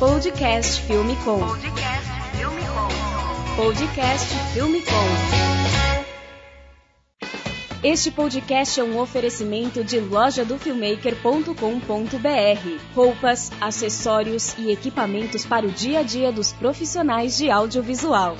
Podcast Filme Com. Podcast Filme Com. Este podcast é um oferecimento de lojadofilmmaker.com.br. Roupas, acessórios e equipamentos para o dia a dia dos profissionais de audiovisual.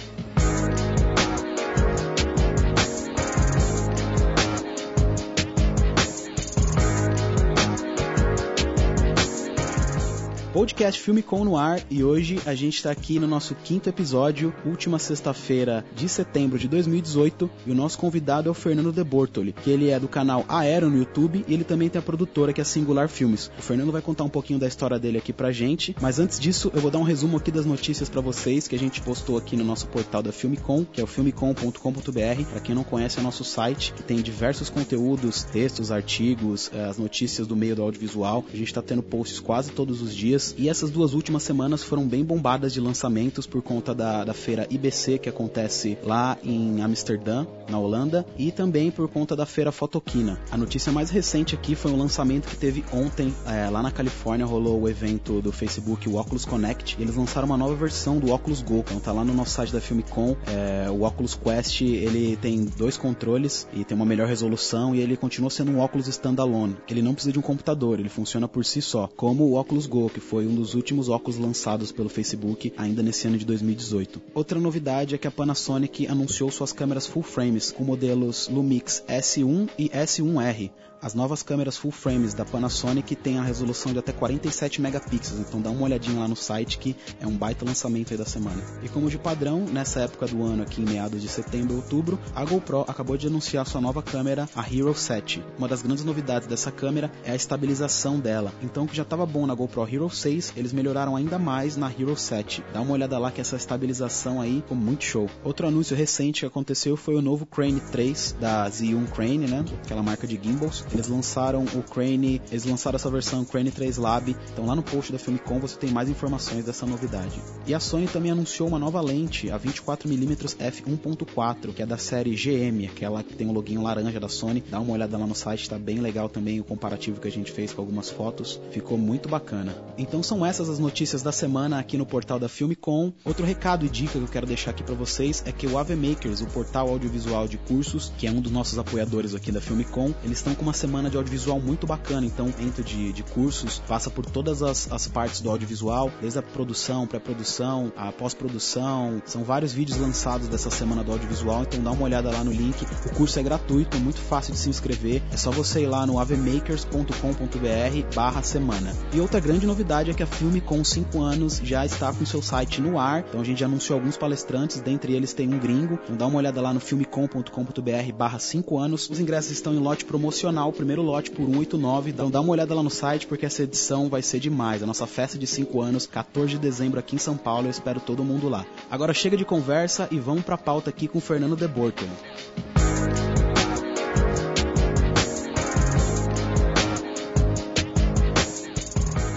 Podcast Filme Com no ar e hoje a gente está aqui no nosso quinto episódio, última sexta-feira de setembro de 2018 e o nosso convidado é o Fernando De Bortoli, que ele é do canal Aero no YouTube e ele também tem a produtora que é Singular Filmes. O Fernando vai contar um pouquinho da história dele aqui pra gente, mas antes disso eu vou dar um resumo aqui das notícias para vocês que a gente postou aqui no nosso portal da Filmecom, que é o filmecom.com.br. Para quem não conhece é nosso site que tem diversos conteúdos, textos, artigos, eh, as notícias do meio do audiovisual. A gente está tendo posts quase todos os dias e essas duas últimas semanas foram bem bombadas de lançamentos por conta da, da feira IBC que acontece lá em Amsterdã, na Holanda, e também por conta da feira Fotoquina. A notícia mais recente aqui foi um lançamento que teve ontem é, lá na Califórnia, rolou o evento do Facebook, o Oculus Connect, eles lançaram uma nova versão do Oculus Go, então tá lá no nosso site da Filmicom, é, o Oculus Quest, ele tem dois controles e tem uma melhor resolução e ele continua sendo um óculos standalone, ele não precisa de um computador, ele funciona por si só, como o Oculus Go, que foi um dos últimos óculos lançados pelo Facebook ainda nesse ano de 2018. Outra novidade é que a Panasonic anunciou suas câmeras full frames com modelos Lumix S1 e S1R, as novas câmeras full frames da Panasonic têm a resolução de até 47 megapixels, então dá uma olhadinha lá no site que é um baita lançamento aí da semana. E como de padrão, nessa época do ano, aqui em meados de setembro e outubro, a GoPro acabou de anunciar sua nova câmera, a Hero 7. Uma das grandes novidades dessa câmera é a estabilização dela. Então, o que já estava bom na GoPro Hero 6, eles melhoraram ainda mais na Hero 7. Dá uma olhada lá que essa estabilização aí ficou muito show. Outro anúncio recente que aconteceu foi o novo Crane 3 da Z1 Crane, né? Aquela marca de gimbals. Eles lançaram o Crane, eles lançaram essa versão Crane 3 Lab. Então lá no post da Filmicom você tem mais informações dessa novidade. E a Sony também anunciou uma nova lente, a 24mm f1.4, que é da série GM, aquela que tem o loginho laranja da Sony. Dá uma olhada lá no site, tá bem legal também o comparativo que a gente fez com algumas fotos. Ficou muito bacana. Então são essas as notícias da semana aqui no portal da Filmicom. Outro recado e dica que eu quero deixar aqui para vocês é que o AV Makers, o portal audiovisual de cursos, que é um dos nossos apoiadores aqui da Filmicom, eles estão com uma semana de audiovisual muito bacana. Então, dentro de, de cursos, passa por todas as, as partes do audiovisual, desde a produção, pré-produção, a pós-produção. São vários vídeos lançados dessa semana do audiovisual, então dá uma olhada lá no link. O curso é gratuito, é muito fácil de se inscrever. É só você ir lá no avemakers.com.br barra semana. E outra grande novidade é que a Filme com 5 anos já está com seu site no ar. Então a gente já anunciou alguns palestrantes, dentre eles tem um gringo. Então dá uma olhada lá no filmecom.com.br barra 5 anos. Os ingressos estão em lote promocional, primeiro lote por 189. Então dá uma olhada lá no site porque essa edição vai ser demais. A nossa festa de 5 anos, 14 de dezembro aqui em São Paulo. Eu espero todo mundo lá. Agora chega de conversa e vamos pra pauta aqui com o Fernando De Bortoli.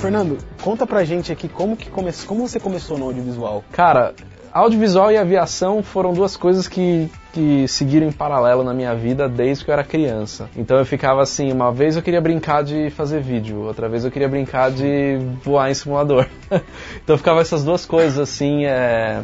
Fernando, conta pra gente aqui como que come... como você começou no audiovisual. Cara, audiovisual e aviação foram duas coisas que, que seguiram em paralelo na minha vida desde que eu era criança. Então eu ficava assim, uma vez eu queria brincar de fazer vídeo, outra vez eu queria brincar de voar em simulador. então ficava essas duas coisas assim, é,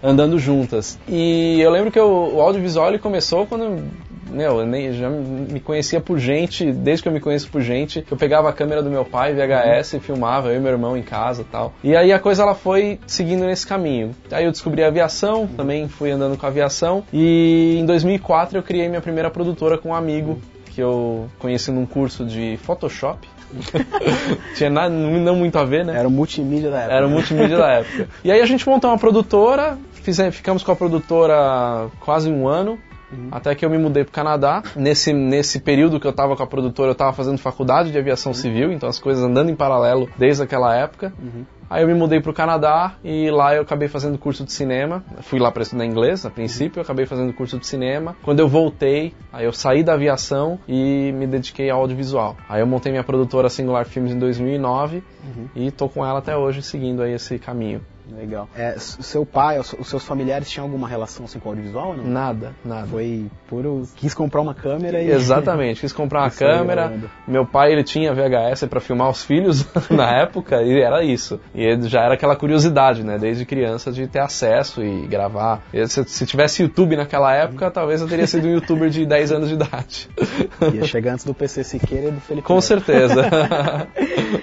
andando juntas. E eu lembro que eu, o audiovisual ele começou quando meu, eu nem, já me conhecia por gente, desde que eu me conheço por gente, eu pegava a câmera do meu pai, VHS, e filmava, eu e meu irmão em casa tal. E aí a coisa ela foi seguindo nesse caminho. Aí eu descobri a aviação, também fui andando com a aviação, e em 2004 eu criei minha primeira produtora com um amigo que eu conheci num curso de Photoshop. Tinha nada, não muito a ver, né? Era o multimídia da época. Era o multimídia da época. E aí a gente montou uma produtora, fizemos, ficamos com a produtora quase um ano. Uhum. Até que eu me mudei para o Canadá. Nesse, nesse período que eu estava com a produtora, eu estava fazendo faculdade de aviação uhum. civil, então as coisas andando em paralelo desde aquela época. Uhum. Aí eu me mudei para o Canadá e lá eu acabei fazendo curso de cinema. Fui lá para estudar inglês a princípio, eu acabei fazendo curso de cinema. Quando eu voltei, aí eu saí da aviação e me dediquei ao audiovisual. Aí eu montei minha produtora Singular Filmes em 2009 e tô com ela até hoje seguindo aí esse caminho. Legal. É, seu pai, os seus familiares tinham alguma relação assim, com o audiovisual ou não? Nada, nada. Foi puro. Quis comprar uma câmera e. Exatamente, quis comprar uma câmera. Meu pai ele tinha VHS para filmar os filhos na época e era isso. E ele já era aquela curiosidade, né, desde criança de ter acesso e gravar. E se, se tivesse YouTube naquela época, talvez eu teria sido um youtuber de 10 anos de idade. Ia chegar antes do PC Siqueira e do Felipe. Com Neto. certeza.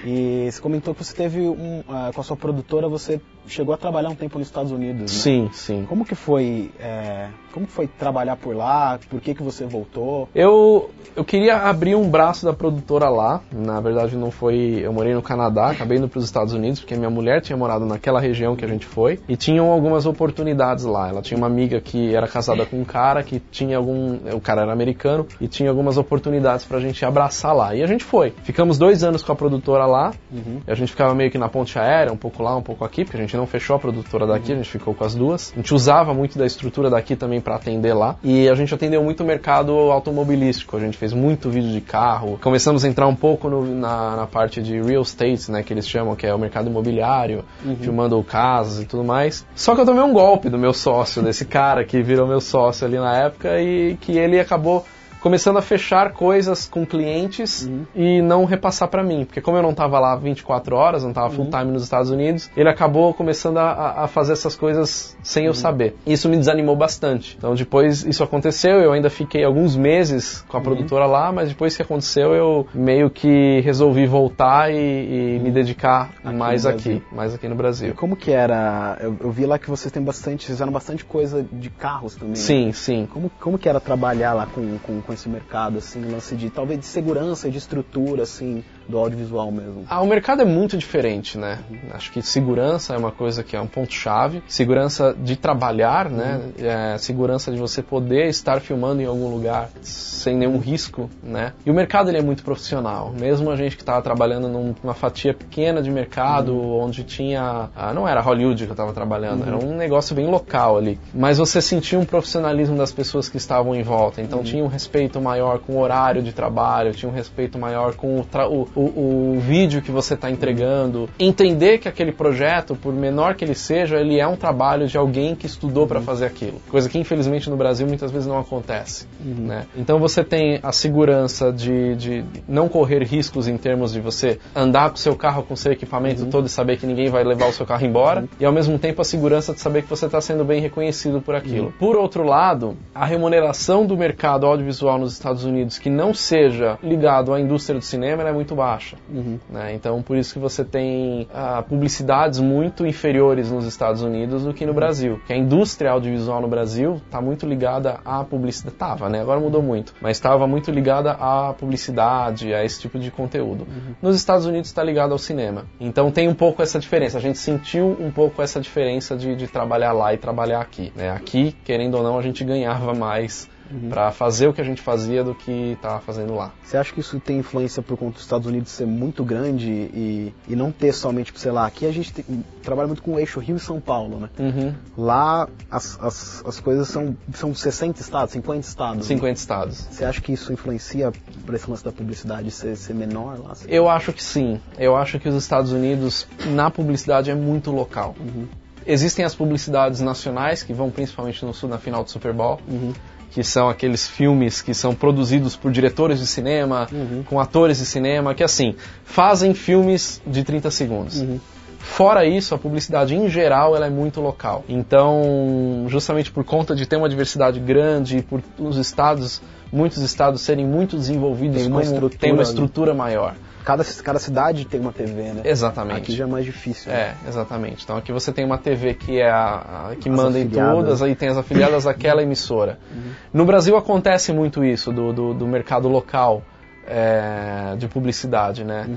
E você comentou que você teve um. ah, com a sua produtora, você chegou a trabalhar um tempo nos Estados Unidos, né? sim, sim. Como que foi. é, como foi trabalhar por lá? Por que, que você voltou? Eu, eu queria abrir um braço da produtora lá. Na verdade, não foi. Eu morei no Canadá, acabei indo para os Estados Unidos, porque minha mulher tinha morado naquela região que a gente foi. E tinham algumas oportunidades lá. Ela tinha uma amiga que era casada com um cara que tinha algum. O cara era americano e tinha algumas oportunidades pra gente abraçar lá. E a gente foi. Ficamos dois anos com a produtora lá. E a gente ficava meio que na ponte aérea, um pouco lá, um pouco aqui, porque a gente não fechou a produtora daqui, a gente ficou com as duas. A gente usava muito da estrutura daqui também para atender lá. E a gente atendeu muito o mercado automobilístico. A gente fez muito vídeo de carro. Começamos a entrar um pouco no- na, na parte de real estate, né, que eles chamam, que é o mercado imobiliário, filmando casas e tudo mais. Só que eu tomei um golpe do meu sócio, desse cara que virou meu sócio ali na época e que ele acabou começando a fechar coisas com clientes e não repassar para mim, porque como eu não estava lá 24 horas, não estava full time nos Estados Unidos, ele acabou começando a- a, fazer essas coisas sem eu saber. Isso me desanimou bastante. Então depois isso aconteceu, eu ainda fiquei alguns meses com a produtora lá, mas depois que aconteceu eu meio que resolvi voltar e, e me dedicar mais no aqui, mais aqui no E Brasil. como que era? Eu, eu vi lá que vocês têm bastante. Fizeram bastante coisa de carros também. né? Sim, sim. Como, como que era trabalhar lá com, com, com esse mercado, assim, lance de talvez de segurança, de estrutura, assim, do audiovisual mesmo? Ah, o mercado é muito diferente, né? Acho que segurança é uma coisa que é um ponto-chave. Segurança de trabalhar, né? É, segurança de você poder estar filmando em algum lugar sem nenhum risco, né? E o mercado ele é muito profissional. Mesmo a gente que estava trabalhando num- numa fatia pequena de mercado, onde tinha... ah, não era Hollywood que eu estava trabalhando, era um negócio bem local ali. Mas você sentia um profissionalismo das pessoas que estavam em volta. Então tinha um respeito maior com o horário de trabalho, tinha um respeito maior com o, o, o- o vídeo que você está entregando. Entender que aquele projeto, por menor que ele seja, ele é um trabalho de alguém que estudou para fazer aquilo. Coisa que infelizmente no Brasil muitas vezes não acontece. Né? Então você tem a segurança de, de não correr riscos em termos de você andar com o seu carro com seu equipamento todo e saber que ninguém vai levar o seu carro embora. E ao mesmo tempo a segurança de saber que você está sendo bem reconhecido por aquilo. Por outro lado, a remuneração do mercado audiovisual nos Estados Unidos que não seja ligado à indústria do cinema é muito baixa. Né? Então por isso que você tem ah, publicidades muito inferiores nos Estados Unidos do que no Brasil. Que a indústria audiovisual no Brasil está muito ligada à publicidade. Tava, né? Agora mudou muito. Mas estava muito ligada à publicidade, a esse tipo de conteúdo. Nos Estados Unidos está ligado ao cinema. Então tem um pouco essa diferença. A gente sentiu um pouco essa diferença de, de trabalhar lá e trabalhar aqui. Né? Aqui, querendo ou não, a gente ganhava mais para fazer o que a gente fazia do que estava fazendo lá. Você acha que isso tem influência por conta dos Estados Unidos ser muito grande e, e não ter somente, sei lá, aqui a gente trabalha muito com o eixo Rio e São Paulo, né? Uhum. Lá as, as, as coisas são, são 60 estados, 50 estados. né? 50 estados. Você acha que isso influencia por esse lance da publicidade ser, ser menor lá? Eu acho que sim. Eu acho que os Estados Unidos, na publicidade, é muito local. Existem as publicidades nacionais, que vão principalmente no sul, na final do Super Bowl, que são aqueles filmes que são produzidos por diretores de cinema, com atores de cinema, que assim, fazem filmes de 30 segundos. Fora isso, a publicidade em geral ela é muito local. Então, justamente por conta de ter uma diversidade grande e por os estados, muitos estados serem muito desenvolvidos, Tem uma estrutura, tem uma né? estrutura maior. Cada, cada cidade tem uma TV, né? Exatamente. Aqui já é mais difícil. né? É, exatamente. Então aqui você tem uma TV que é a, a- que As manda em afiliadas. todas, aí tem as afiliadas daquela emissora. No Brasil acontece muito isso do, do, do mercado local é, de publicidade, né?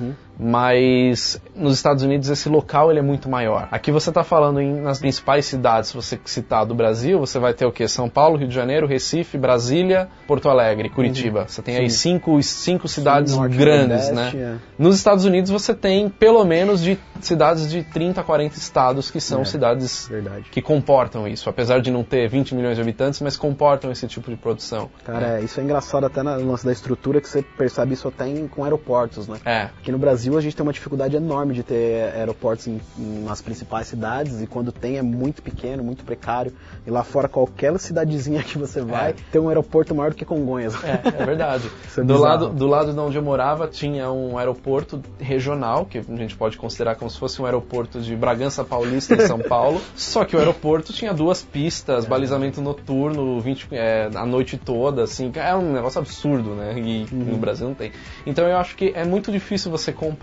Mas nos Estados Unidos esse local ele é muito maior. Aqui você está falando em, nas principais cidades, se você citar do Brasil, você vai ter o que? São Paulo, Rio de Janeiro, Recife, Brasília, Porto Alegre, Curitiba. Você tem aí cinco, cinco cidades Norte, grandes, Nordeste, né? é. Nos Estados Unidos você tem pelo menos de cidades de 30 a 40 estados que são É, cidades Verdade. que comportam isso, apesar de não ter 20 milhões de habitantes, mas comportam esse tipo de produção. Cara, é, isso é engraçado até no lance da estrutura, que você percebe isso até em, com aeroportos, né? É. Aqui no Brasil Brasil a gente tem uma dificuldade enorme de ter aeroportos em, em, nas principais cidades e quando tem é muito pequeno, muito precário. E lá fora, qualquer cidadezinha que você vai, É. tem um aeroporto maior do que Congonhas. É, é verdade. É do, lado, do lado de onde eu morava tinha um aeroporto regional, que a gente pode considerar como se fosse um aeroporto de Bragança Paulista em São Paulo. Só que o aeroporto tinha duas pistas, balizamento noturno, 20, é, a noite toda, assim. É um negócio absurdo, né? E no Brasil não tem. Então eu acho que é muito difícil você comparar,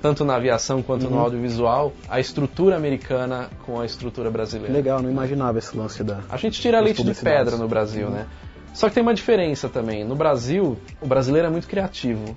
tanto na aviação quanto no audiovisual, a estrutura americana com a estrutura brasileira. Legal, não imaginava esse lance da. A gente tira leite de pedra no Brasil, né? Só que tem uma diferença também. No Brasil, o brasileiro é muito criativo.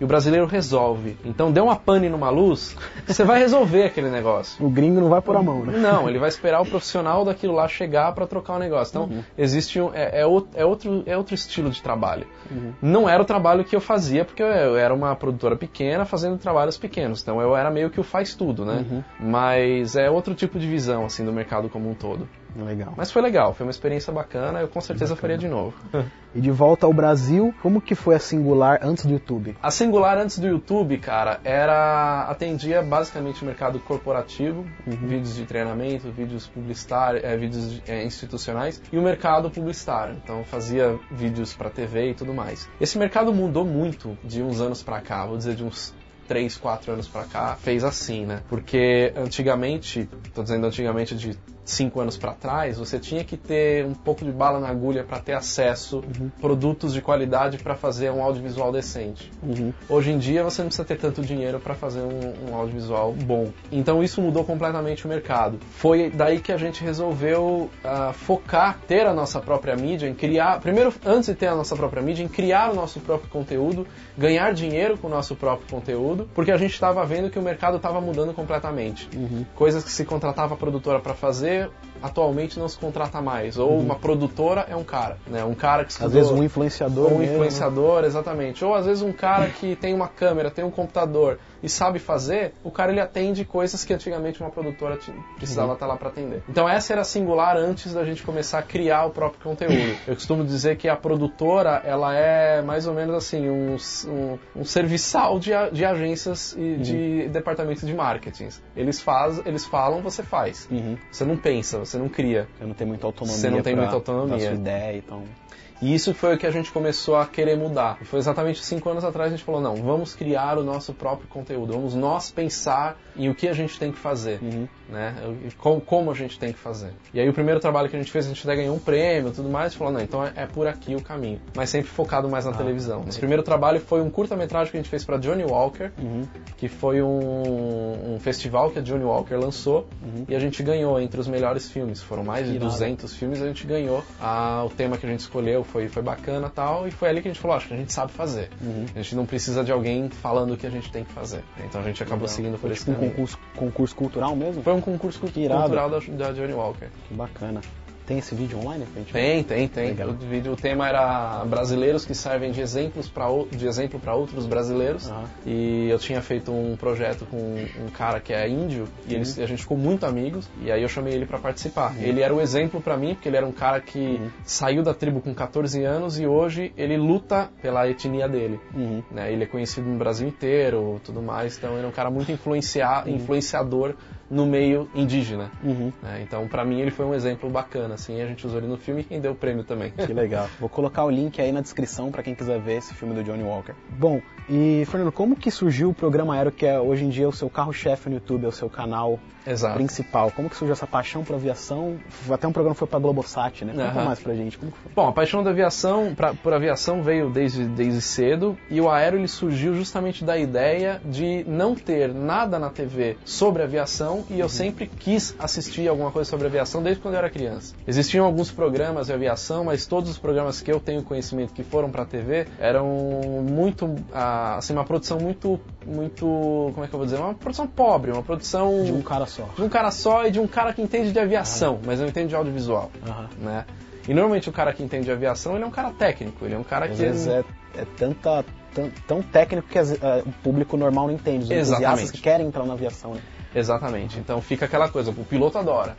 E o brasileiro resolve. Então, deu uma pane numa luz, você vai resolver aquele negócio. O gringo não vai por a mão, né? Não, ele vai esperar o profissional daquilo lá chegar para trocar o negócio. Então, Uhum. existe um, é, é é outro, é outro estilo de trabalho. Uhum. Não era o trabalho que eu fazia, porque eu, eu era uma produtora pequena fazendo trabalhos pequenos. Então, eu era meio que o faz tudo, né? Uhum. Mas é outro tipo de visão, assim, do mercado como um todo. Legal. Mas foi legal, foi uma experiência bacana, eu com certeza faria de novo. E de volta ao Brasil, como que foi a singular antes do YouTube? A Singular antes do YouTube, cara, era atendia basicamente o mercado corporativo, vídeos de treinamento, vídeos publicitários, é, vídeos é, institucionais e o mercado publicitário. Então fazia vídeos para TV e tudo mais. Esse mercado mudou muito de uns anos para cá, vou dizer de uns 3, 4 anos pra cá, fez assim, né? Porque antigamente, tô dizendo antigamente de 5 anos pra trás, você tinha que ter um pouco de bala na agulha pra ter acesso produtos de qualidade pra fazer um audiovisual decente. Hoje em dia você não precisa ter tanto dinheiro para fazer um, um audiovisual bom. Então isso mudou completamente o mercado. Foi daí que a gente resolveu ah, focar, ter a nossa própria mídia, em criar, primeiro antes de ter a nossa própria mídia, em criar o nosso próprio conteúdo, ganhar dinheiro com o nosso próprio conteúdo, porque a gente estava vendo que o mercado estava mudando completamente. Coisas que se contratava a produtora para fazer, atualmente não se contrata mais. Ou uma produtora é um cara, né? Um cara que Às estudou- vezes um influenciador. ou um mesmo, né? influenciador, exatamente. Ou às vezes um cara que tem uma câmera, tem um computador e sabe fazer, o cara ele atende coisas que antigamente uma produtora precisava estar lá para atender. Então essa era singular antes da gente começar a criar o próprio conteúdo. Eu costumo dizer que a produtora, ela é mais ou menos assim, um, um, um serviçal de, de agências e de departamentos de marketing. Eles, faz, eles falam, você faz. Uhum. Você não pensa, você não cria. Você não tem muita autonomia. Você não tem pra- muita autonomia. sua ideia, então. E isso foi o que a gente começou a querer mudar. Foi exatamente cinco anos atrás a gente falou, não, vamos criar o nosso próprio conteúdo, vamos nós pensar em o que a gente tem que fazer, né? E como, como a gente tem que fazer. E aí o primeiro trabalho que a gente fez, a gente até ganhou um prêmio e tudo mais, e falou, não, então é, é por aqui o caminho. Mas sempre focado mais na televisão. Nosso primeiro trabalho foi um curta-metragem que a gente fez para Johnny Walker, que foi um, um festival que a Johnny Walker lançou, e a gente ganhou entre os melhores filmes. Foram mais de Irado. 200 filmes, a gente ganhou. Ah, o tema que a gente escolheu foi, foi bacana tal, e foi ali que a gente falou, acho que a gente sabe fazer. A gente não precisa de alguém falando o que a gente tem que fazer. Então a gente acabou seguindo por Foi esse tipo um caminho. concurso, concurso cultural mesmo? Foi um concurso irado. cultural da, da Johnny Walker. Que bacana. Tem esse vídeo online pra gente? Tem, tem, tem. Legal. O, vídeo, o tema era brasileiros que servem de, exemplos pra, de exemplo para outros brasileiros. Aham. E eu tinha feito um projeto com um cara que é índio e eles, a gente ficou muito amigos. E aí eu chamei ele pra participar. Ele era o exemplo pra mim, porque ele era um cara que saiu da tribo com 14 anos e hoje ele luta pela etnia dele. Uhum. né? Ele é conhecido no Brasil inteiro, tudo mais. Então ele é um cara muito influencia, influenciador no meio indígena. Uhum. né? Então pra mim ele foi um exemplo bacana. Assim, a gente usou ele no filme e quem deu o prêmio também. Que legal. Vou colocar o link aí na descrição pra quem quiser ver esse filme do Johnny Walker. Bom, e Fernando, como que surgiu o programa Aero, que é hoje em dia o seu carro-chefe no YouTube, é o seu canal Exato. principal? Como que surgiu essa paixão pela aviação? Até um programa foi pra Globosat, né? Conta Aham. mais pra gente. Como que foi? Bom, a paixão da aviação, pra, por aviação veio desde, desde cedo e o aero ele surgiu justamente da ideia de não ter nada na TV sobre aviação e eu sempre quis assistir alguma coisa sobre aviação desde quando eu era criança. Existiam alguns programas de aviação, mas todos os programas que eu tenho conhecimento que foram pra TV eram muito, ah, assim, uma produção muito, muito, como é que eu vou dizer, uma produção pobre, uma produção De um cara só. de um cara só e de um cara que entende de aviação, mas não entende de audiovisual né? E normalmente o cara que entende de aviação, ele é um cara técnico, ele é um cara Às que... vezes é, é tanta, tão, tão técnico que as- é, o público normal não entende. Os entusiastas Exatamente. que querem entrar na aviação, né? Exatamente. Então fica aquela coisa, o piloto adora,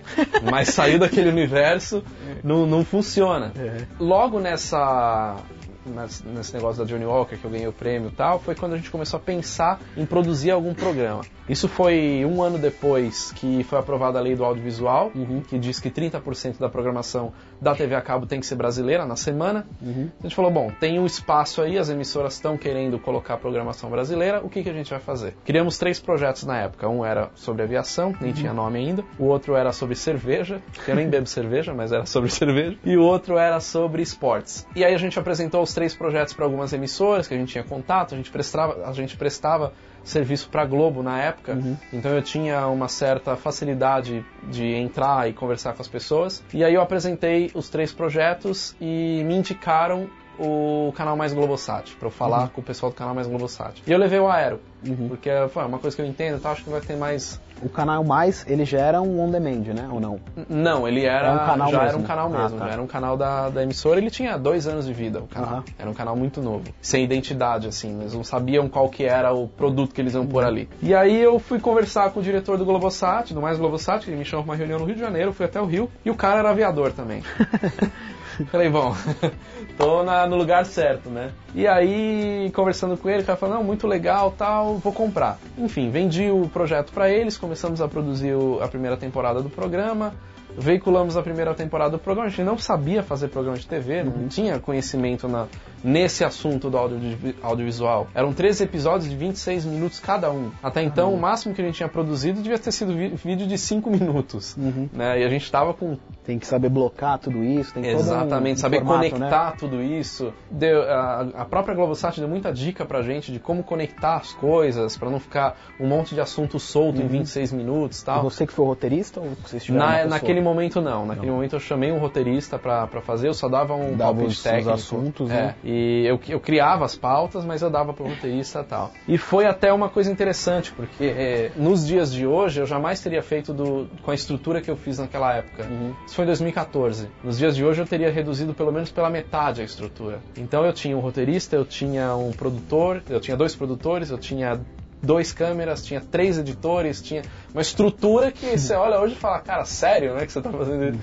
mas sair daquele universo não, não funciona. É. Logo nessa nesse, nesse negócio da Johnny Walker, que eu ganhei o prêmio e tal, foi quando a gente começou a pensar em produzir algum programa. Isso foi um ano depois que foi aprovada a lei do audiovisual, que diz que 30% da programação da TV a cabo tem que ser brasileira na semana. A gente falou, bom, tem um espaço aí, as emissoras estão querendo colocar programação brasileira, o que, que a gente vai fazer? Criamos três projetos na época. Um era sobre aviação, nem tinha nome ainda. O outro era sobre cerveja, que eu nem bebo cerveja, mas era sobre cerveja. E o outro era sobre esportes. E aí a gente apresentou os três projetos para algumas emissoras que a gente tinha contato, a gente prestava, a gente prestava serviço para Globo na época, então eu tinha uma certa facilidade de entrar e conversar com as pessoas. E aí eu apresentei os três projetos e me indicaram o canal Mais Globosat, para eu falar com o pessoal do canal Mais Globosat. E eu levei o Aero, porque foi uma coisa que eu entendo, tá? acho que vai ter mais O canal mais, ele já era um on-demand, né? Ou não? Não, ele era, É um canal já era mesmo. um canal Ah, mesmo, tá. já era um canal da, da emissora, ele tinha dois anos de vida, o canal. Aham. Era um canal muito novo, sem identidade, assim, eles não sabiam qual que era o produto que eles iam Uhum. pôr ali. E aí eu fui conversar com o diretor do Globosat, do Mais Globosat, que ele me chamou pra uma reunião no Rio de Janeiro, fui até o Rio, e o cara era aviador também. Falei, bom, tô na- no lugar certo, né? E aí, conversando com ele, o cara falou, não, muito legal, tal, vou comprar. Enfim, vendi o projeto para eles, começamos a produzir o- a primeira temporada do programa, veiculamos a primeira temporada do programa, a gente não sabia fazer programa de TV, não tinha conhecimento na, nesse assunto do audio, audiovisual. Eram 13 episódios de 26 minutos cada um. Até então, o máximo que a gente tinha produzido devia ter sido vídeo de 5 minutos. Né? E a gente tava com Tem que saber blocar tudo isso, tem um- Exatamente, um saber formato, conectar né? tudo isso. Deu- a, a própria Globosat deu muita dica pra gente de como conectar as coisas, pra não ficar um monte de assunto solto em 26 minutos e E tal. você que foi roteirista ou vocês tiveram Na, naquele momento não, naquele momento eu chamei um roteirista pra pra fazer, eu só dava um Dava palpite os- os técnico. assuntos, é, né? E eu, eu criava as pautas, mas eu dava pro roteirista e tal. E foi até uma coisa interessante, porque é, nos dias de hoje eu jamais teria feito do, com a estrutura que eu fiz naquela época. Uhum. Isso foi em 2014. Nos dias de hoje eu teria reduzido pelo menos pela metade a estrutura. Então eu tinha um roteirista, eu tinha um produtor, eu tinha dois produtores, eu tinha dois câmeras, tinha três editores, tinha uma estrutura que você olha hoje e fala, cara, sério, né, que você tá fazendo isso?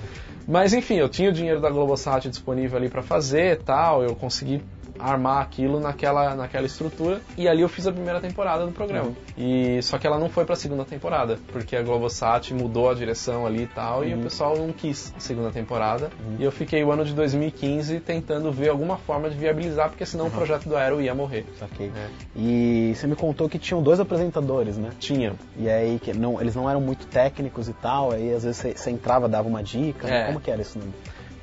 Mas enfim, eu tinha o dinheiro da Globosat disponível ali para fazer, tal, eu consegui armar aquilo naquela, naquela estrutura e ali eu fiz a primeira temporada do programa. E só que ela não foi para a segunda temporada, porque a Globosat mudou a direção ali e tal e o pessoal não quis a segunda temporada. E eu fiquei o ano de 2015 tentando ver alguma forma de viabilizar, porque senão o projeto do Aero ia morrer. Saquei. É. E você me contou que tinham dois apresentadores, né? Tinha. E aí que não, eles não eram muito técnicos e tal, aí às vezes você, você entrava, dava uma dica, né? É. como que era isso? Né?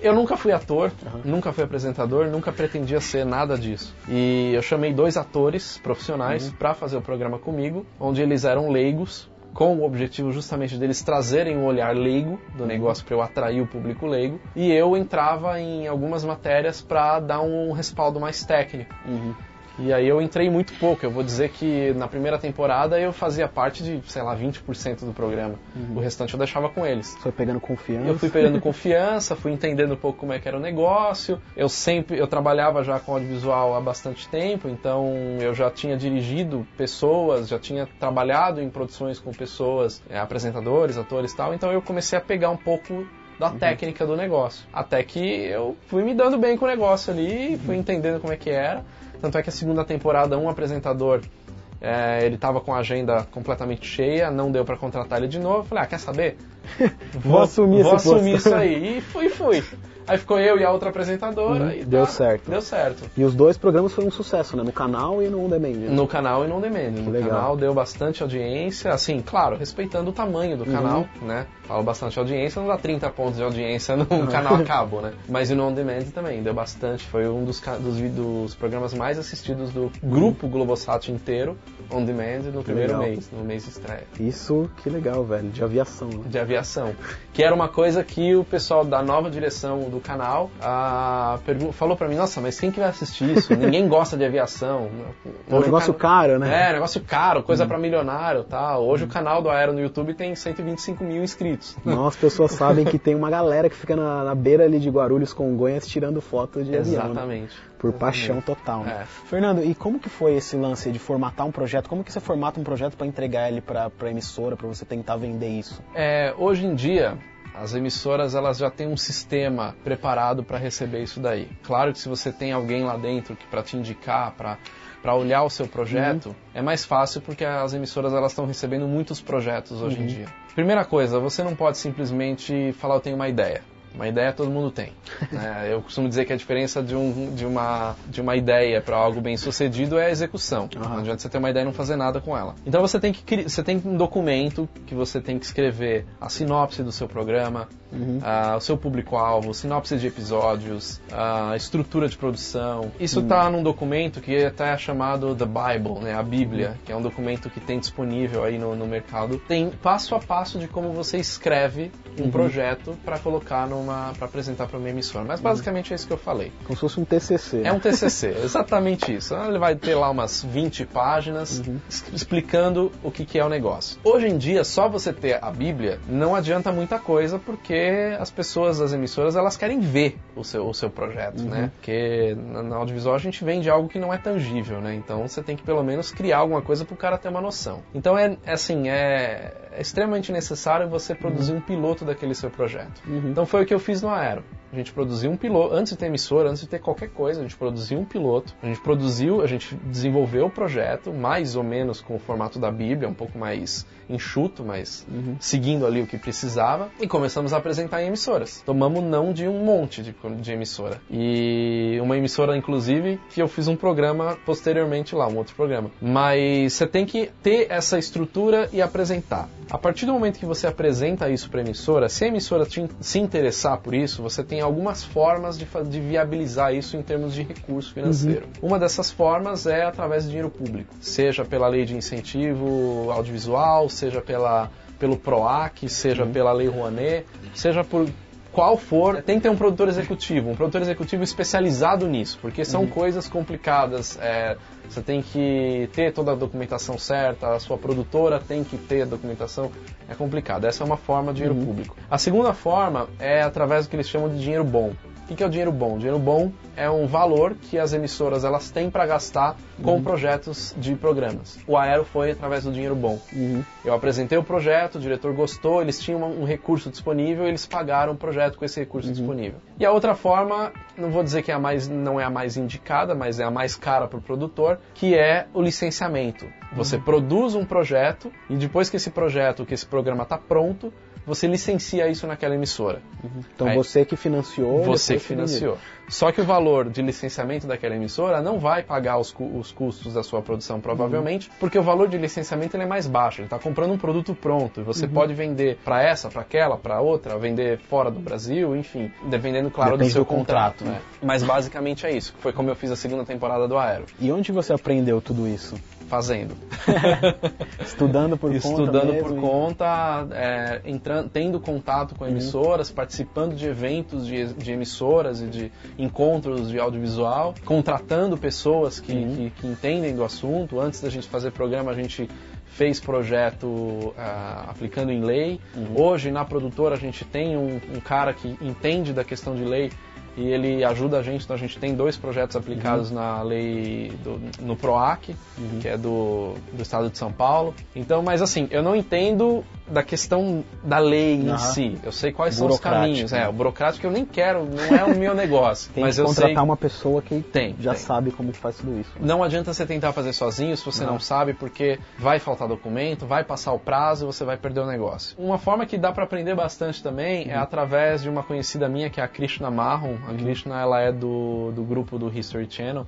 Eu nunca fui ator, nunca fui apresentador, nunca pretendia ser nada disso. E eu chamei dois atores profissionais pra fazer o programa comigo, onde eles eram leigos, com o objetivo justamente deles trazerem um olhar leigo do negócio para eu atrair o público leigo. E eu entrava em algumas matérias pra dar um respaldo mais técnico. E aí eu entrei muito pouco. Eu vou dizer que na primeira temporada eu fazia parte de, sei lá, 20% do programa. O restante eu deixava com eles. Foi pegando confiança. Eu fui pegando confiança, fui entendendo um pouco como é que era o negócio. Eu sempre, eu trabalhava já com audiovisual há bastante tempo, então eu já tinha dirigido pessoas, já tinha trabalhado em produções com pessoas, é, apresentadores, atores e tal. Então eu comecei a pegar um pouco da técnica do negócio. Até que eu fui me dando bem com o negócio ali, fui entendendo como é que era. Tanto é que a segunda temporada, um apresentador é, ele estava com a agenda completamente cheia, não deu para contratar ele de novo. Falei, ah, quer saber? Vou assumir vou assumir isso aí. E fui, fui. Aí ficou eu e a outra apresentadora. Uhum, e deu tá, certo. Deu certo. E os dois programas foram um sucesso, né? No canal e no On Demand. né? No canal e no demand. No legal. canal deu bastante audiência, assim, claro, respeitando o tamanho Uhum. do canal, né? Falo bastante audiência, não dá 30 pontos de audiência num canal a cabo, né? Mas e no on demand também, deu bastante. Foi um dos, dos, dos programas mais assistidos do grupo Globosat inteiro, on demand, no primeiro legal. mês, no mês de estreia. Isso, que legal, velho. De aviação, né? de aviação, que era uma coisa que o pessoal da nova direção do canal ah, pergu- falou pra mim, nossa, mas quem que vai assistir isso? Ninguém gosta de aviação. É um negócio caro, né? É, negócio caro, coisa pra milionário tal. Hoje o canal do Aero no YouTube tem 125 mil inscritos. Não, as pessoas sabem que tem uma galera que fica na, na beira ali de Guarulhos, Congonhas, tirando fotos de avião. né? Exatamente. Por Exatamente. paixão total, né? É. Fernando, e como que foi esse lance de formatar um projeto? Como que você formata um projeto para entregar ele para pra emissora, para você tentar vender isso? É, hoje em dia, As emissoras elas já têm um sistema preparado para receber isso daí. Claro que se você tem alguém lá dentro que para te indicar, para para olhar o seu projeto, uhum. é mais fácil porque as emissoras elas estão recebendo muitos projetos hoje uhum. em dia. Primeira coisa, você não pode simplesmente falar eu tenho uma ideia. Uma ideia todo mundo tem. Né? Eu costumo dizer que a diferença de, um, de, uma, de uma ideia para algo bem sucedido é a execução. Uhum. Não adianta você ter uma ideia e não fazer nada com ela. Então você tem que você tem um documento que você tem que escrever a sinopse do seu programa, uhum. uh, o seu público-alvo, sinopse de episódios, a uh, estrutura de produção. Isso está uhum. num documento que até é chamado The Bible, né? a Bíblia, que é um documento que tem disponível aí no, no mercado. Tem passo a passo de como você escreve um uhum. projeto para colocar no para apresentar para uma emissora. Mas basicamente é isso que eu falei. Como se fosse um TCC. É um TCC, exatamente isso. Ele vai ter lá umas 20 páginas uhum. explicando o que, que é o negócio. Hoje em dia, só você ter a Bíblia não adianta muita coisa porque as pessoas das emissoras elas querem ver o seu, o seu projeto, uhum. né? Porque na audiovisual a gente vende algo que não é tangível, né? Então você tem que pelo menos criar alguma coisa para o cara ter uma noção. Então é, é assim, é, é extremamente necessário você produzir uhum. um piloto daquele seu projeto. Uhum. Então foi o que eu fiz no Aero. A gente produziu um piloto, antes de ter emissora, antes de ter qualquer coisa, a gente produziu um piloto, a gente produziu, a gente desenvolveu o projeto, mais ou menos com o formato da Bíblia, um pouco mais enxuto, mas uhum. seguindo ali o que precisava, e começamos a apresentar em emissoras. Tomamos não de um monte de, de emissora. E uma emissora, inclusive, que eu fiz um programa posteriormente lá, um outro programa. Mas você tem que ter essa estrutura e apresentar. A partir do momento que você apresenta isso para a emissora, se a emissora te, se interessar por isso, você tem algumas formas de, de viabilizar isso em termos de recurso financeiro. Uhum. Uma dessas formas é através de dinheiro público, seja pela lei de incentivo audiovisual, seja pela, pelo PROAC, seja uhum. pela Lei Rouanet, seja por qual for, tem que ter um produtor executivo, um produtor executivo especializado nisso, porque são uhum. coisas complicadas. É, você tem que ter toda a documentação certa, a sua produtora tem que ter a documentação. É complicado. Essa é uma forma de dinheiro uhum. público. A segunda forma é através do que eles chamam de dinheiro bom. O que é o dinheiro bom? O dinheiro bom é um valor que as emissoras elas têm para gastar com uhum. projetos de programas. O Aero foi através do dinheiro bom. Uhum. Eu apresentei o projeto, o diretor gostou, eles tinham um recurso disponível, eles pagaram o projeto com esse recurso uhum. disponível. E a outra forma, não vou dizer que é a mais, não é a mais indicada, mas é a mais cara para o produtor, que é o licenciamento. Você uhum. produz um projeto e depois que esse projeto, que esse programa está pronto, você licencia isso naquela emissora. Uhum. Então Aí, você que financiou. Você que financiou. Só que o valor de licenciamento daquela emissora não vai pagar os, os custos da sua produção, provavelmente, uhum. porque o valor de licenciamento é mais baixo. Ele está comprando um produto pronto e você uhum. pode vender para essa, para aquela, para outra, vender fora do Brasil, enfim, dependendo, claro, Depende do seu do contrato. contrato né? Mas basicamente é isso. Foi como eu fiz a segunda temporada do Aero. E onde você aprendeu tudo isso? Fazendo. Estudando por Estudando conta. por conta, é, entrando, tendo contato com uhum. emissoras, uhum. participando de eventos de, de, emissoras e de encontros de audiovisual, contratando pessoas que, uhum. que, que entendem do assunto. Antes da gente fazer programa, a gente fez projeto uh, aplicando em lei. Uhum. Hoje, na produtora, a gente tem um, um, cara que entende da questão de lei e ele ajuda a gente. Então a gente tem dois projetos aplicados uhum. na lei do, no PROAC, uhum. que é do, do estado de São Paulo. Então, mas assim, eu não entendo da questão da lei em uhum. si. Eu sei quais são os caminhos. É, o burocrático eu nem quero, não é o meu negócio. tem mas que eu contratar sei... uma pessoa que tem, já tem. sabe como faz tudo isso. Né? Não adianta você tentar fazer sozinho se você não. não sabe, porque vai faltar documento, vai passar o prazo e você vai perder o negócio. Uma forma que dá para aprender bastante também é uhum. é através de uma conhecida minha que é a Krishna Marron. A uhum. Krishna ela é do, do grupo do History Channel.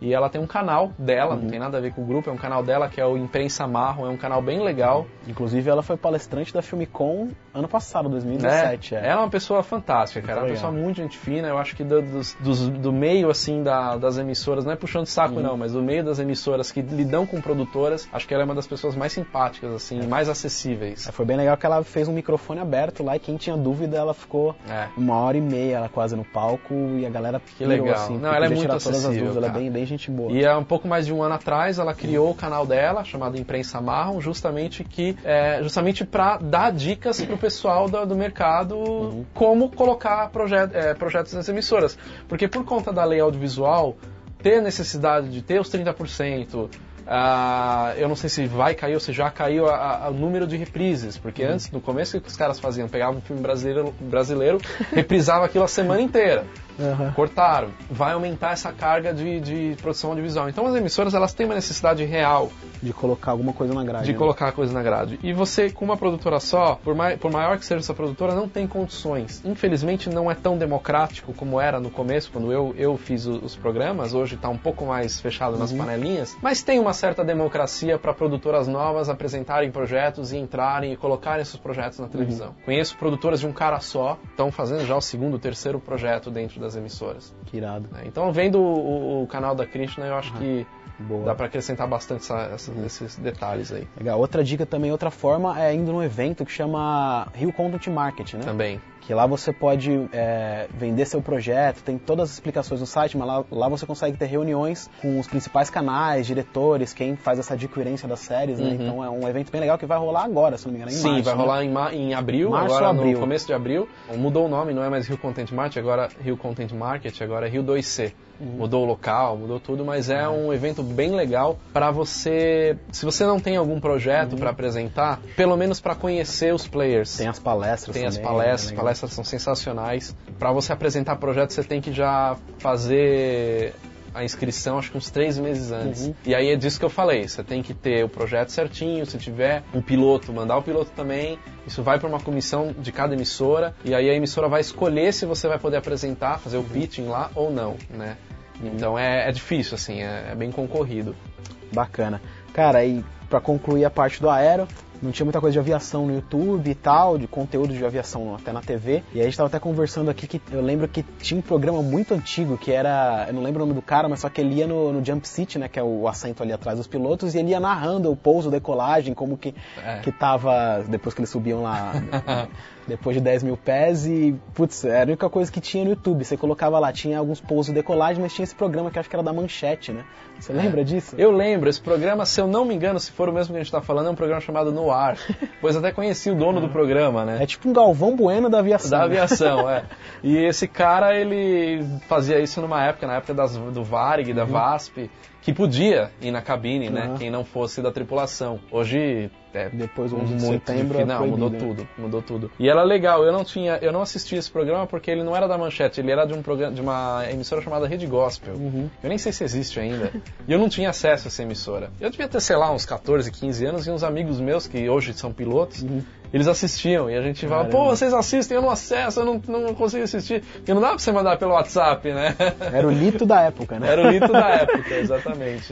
E ela tem um canal dela, uhum. não tem nada a ver com o grupo, é um canal dela que é o Imprensa Marrom, é um canal bem legal. Inclusive ela foi palestrante da Filmicon ano passado, 2017. É, é. Ela é uma pessoa fantástica, cara, é uma pessoa muito gente fina, eu acho que do, dos, do meio assim da, das emissoras, não é puxando saco uhum. não, mas do meio das emissoras que lidam com produtoras, acho que ela é uma das pessoas mais simpáticas, assim, é. mais acessíveis. É, foi bem legal que ela fez um microfone aberto lá e quem tinha dúvida ela ficou é. uma hora e meia ela quase no palco e a galera que legal. assim. Não, ela é muito acessível, ela é bem, bem gente boa. E há um pouco mais de um ano atrás ela criou o canal dela, chamado Imprensa Marrom, justamente que é, justamente para dar dicas para o pessoal do, do mercado uhum. como colocar projet, é, projetos nas emissoras. Porque por conta da lei audiovisual, ter necessidade de ter os 30%, Ah, eu não sei se vai cair ou se já caiu o número de reprises, porque antes, no começo, o que os caras faziam? Pegavam um filme brasileiro, brasileiro reprisava aquilo a semana inteira. Uhum. Cortaram. Vai aumentar essa carga de, de produção audiovisual. Então as emissoras elas têm uma necessidade real de colocar alguma coisa na grade. De né? colocar a coisa na grade. E você, com uma produtora só, por, mai, por maior que seja essa produtora, não tem condições. Infelizmente não é tão democrático como era no começo, quando eu, eu fiz os programas. Hoje está um pouco mais fechado nas uhum. panelinhas. Mas tem uma certa democracia para produtoras novas apresentarem projetos e entrarem e colocarem esses projetos na televisão. Uhum. Conheço produtoras de um cara só, estão fazendo já o segundo, terceiro projeto dentro das emissoras. Que irado. É, então, vendo o, o, canal da Krishna, eu acho uhum. que Boa. Dá para acrescentar bastante essa, essa, esses detalhes aí. Legal. Outra dica também, outra forma, é indo num evento que chama Rio Content Market, né? Também. Que lá você pode é, vender seu projeto, tem todas as explicações no site, mas lá, lá você consegue ter reuniões com os principais canais, diretores, quem faz essa adquirência das séries, né? Uhum. Então é um evento bem legal que vai rolar agora, se não me engano, em Sim, março, vai né? rolar em, em abril, março agora abril. no começo de abril. Mudou o nome, não é mais Rio Content Market, agora Rio Content Market, agora é Rio 2C. Uhum. Mudou o local, mudou tudo, mas é uhum. um evento bem legal para você, se você não tem algum projeto uhum. para apresentar, pelo menos para conhecer os players. Tem as palestras Tem também, as palestras, as palestras são sensacionais. Para você apresentar projeto, você tem que já fazer a inscrição acho que uns três meses antes. Uhum. E aí é disso que eu falei, você tem que ter o projeto certinho, se tiver um piloto, mandar o piloto também, isso vai para uma comissão de cada emissora, e aí a emissora vai escolher se você vai poder apresentar, fazer o pitching lá ou não, né? Uhum. Então é, é, difícil, assim, é, é bem concorrido. Bacana. Cara, e para concluir a parte do aero, não tinha muita coisa de aviação no YouTube e tal, de conteúdo de aviação até na TV. E aí a gente tava até conversando aqui que eu lembro que tinha um programa muito antigo que era, eu não lembro o nome do cara, mas só que ele ia no, no Jump Seat, né, que é o assento ali atrás dos pilotos, e ele ia narrando o pouso, decolagem, como que, é. que tava, depois que eles subiam lá depois de 10 mil pés e, putz, era a única coisa que tinha no YouTube. Você colocava lá, tinha alguns pousos decolagem, mas tinha esse programa que acho que era da Manchete, né? Você lembra disso? Eu lembro. Esse programa, se eu não me engano, se for o mesmo que a gente está falando, é um programa chamado No Ar. pois até conheci o dono do programa, né? É tipo um Galvão Bueno da aviação. Da né? aviação, é. E esse cara, ele fazia isso numa época, na época das, do Varig, da uhum. VASP, que podia ir na cabine, uhum. né? Quem não fosse da tripulação. Hoje é, depois 11 de setembro é não, mudou tudo, mudou tudo. E era legal, eu não tinha, eu não assisti esse programa porque ele não era da Manchete, ele era de um programa, de uma emissora chamada Rede Gospel. Uhum. Eu nem sei se existe ainda. e eu não tinha acesso a essa emissora. Eu devia ter, sei lá, uns 14, 15 anos e uns amigos meus que hoje são pilotos, uhum eles assistiam e a gente fala, pô, vocês assistem, eu não acesso, eu não, não consigo assistir. E não dá pra você mandar pelo WhatsApp, né? Era o lito da época, né? Era o lito da época, exatamente.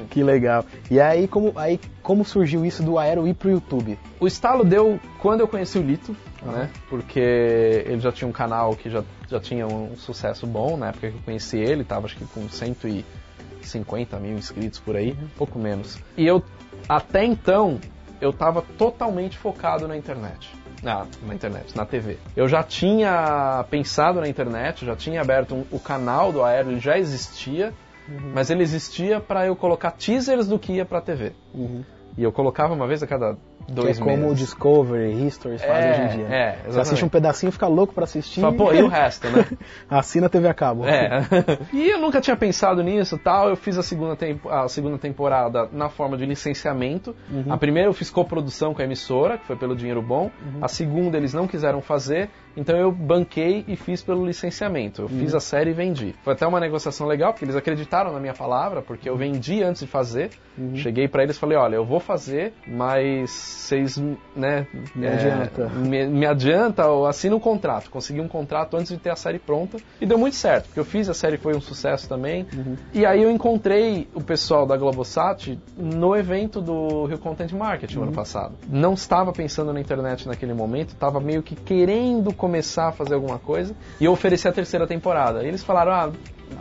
que legal. E aí como, aí, como surgiu isso do Aero ir pro YouTube? O estalo deu quando eu conheci o Lito, uhum. né? Porque ele já tinha um canal que já, já tinha um sucesso bom, na época que eu conheci ele, tava acho que com 150 mil inscritos por aí, uhum. pouco menos. E eu, até então, eu estava totalmente focado na internet. Na, na internet, na TV. Eu já tinha pensado na internet, já tinha aberto um, o canal do Aero, ele já existia, uhum. mas ele existia para eu colocar teasers do que ia para a TV. Uhum. E eu colocava uma vez a cada dois que é como meses. o Discovery, History faz é, hoje em dia. É, exatamente. Você assiste um pedacinho e fica louco para assistir. Fala, pô, e o resto, né? Assina a TV a cabo. É. e eu nunca tinha pensado nisso tal. Eu fiz a segunda, tempo, a segunda temporada na forma de licenciamento. Uhum. A primeira eu fiz coprodução com a emissora, que foi pelo Dinheiro Bom. Uhum. A segunda eles não quiseram fazer, então eu banquei e fiz pelo licenciamento. Eu uhum. fiz a série e vendi. Foi até uma negociação legal, porque eles acreditaram na minha palavra, porque eu vendi antes de fazer. Uhum. Cheguei para eles e falei, olha, eu vou fazer, mas vocês né, me é, adianta. Me, me, adianta ou assina um contrato. Consegui um contrato antes de ter a série pronta e deu muito certo, porque eu fiz, a série foi um sucesso também. Uhum. E aí eu encontrei o pessoal da Globosat no evento do Rio Content Marketing uhum. ano passado. Não estava pensando na internet naquele momento, estava meio que querendo começar a fazer alguma coisa e eu ofereci a terceira temporada. E eles falaram, ah,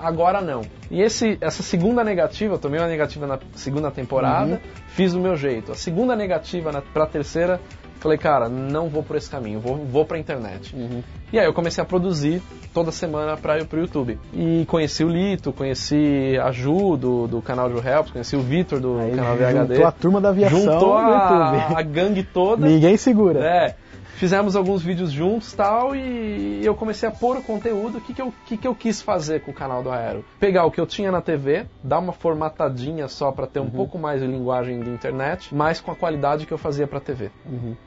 agora não. E esse, essa segunda negativa, eu tomei uma negativa na segunda temporada, uhum. fiz do meu jeito. A segunda negativa na, pra terceira, falei, cara, não vou por esse caminho, vou, vou pra internet. Uhum. E aí eu comecei a produzir toda semana para pro YouTube. E conheci o Lito, conheci a Ju do, do canal Ju Helps, conheci o Vitor do aí canal VHD. Juntou a turma da aviação juntou a, a gangue toda. Ninguém segura. É. fizemos alguns vídeos juntos tal, e eu comecei a pôr o conteúdo. O que, que, eu, que, que eu quis fazer com o canal do Aero? Pegar o que eu tinha na TV, dar uma formatadinha só para ter um pouco mais de linguagem de internet, mas com a qualidade que eu fazia para TV.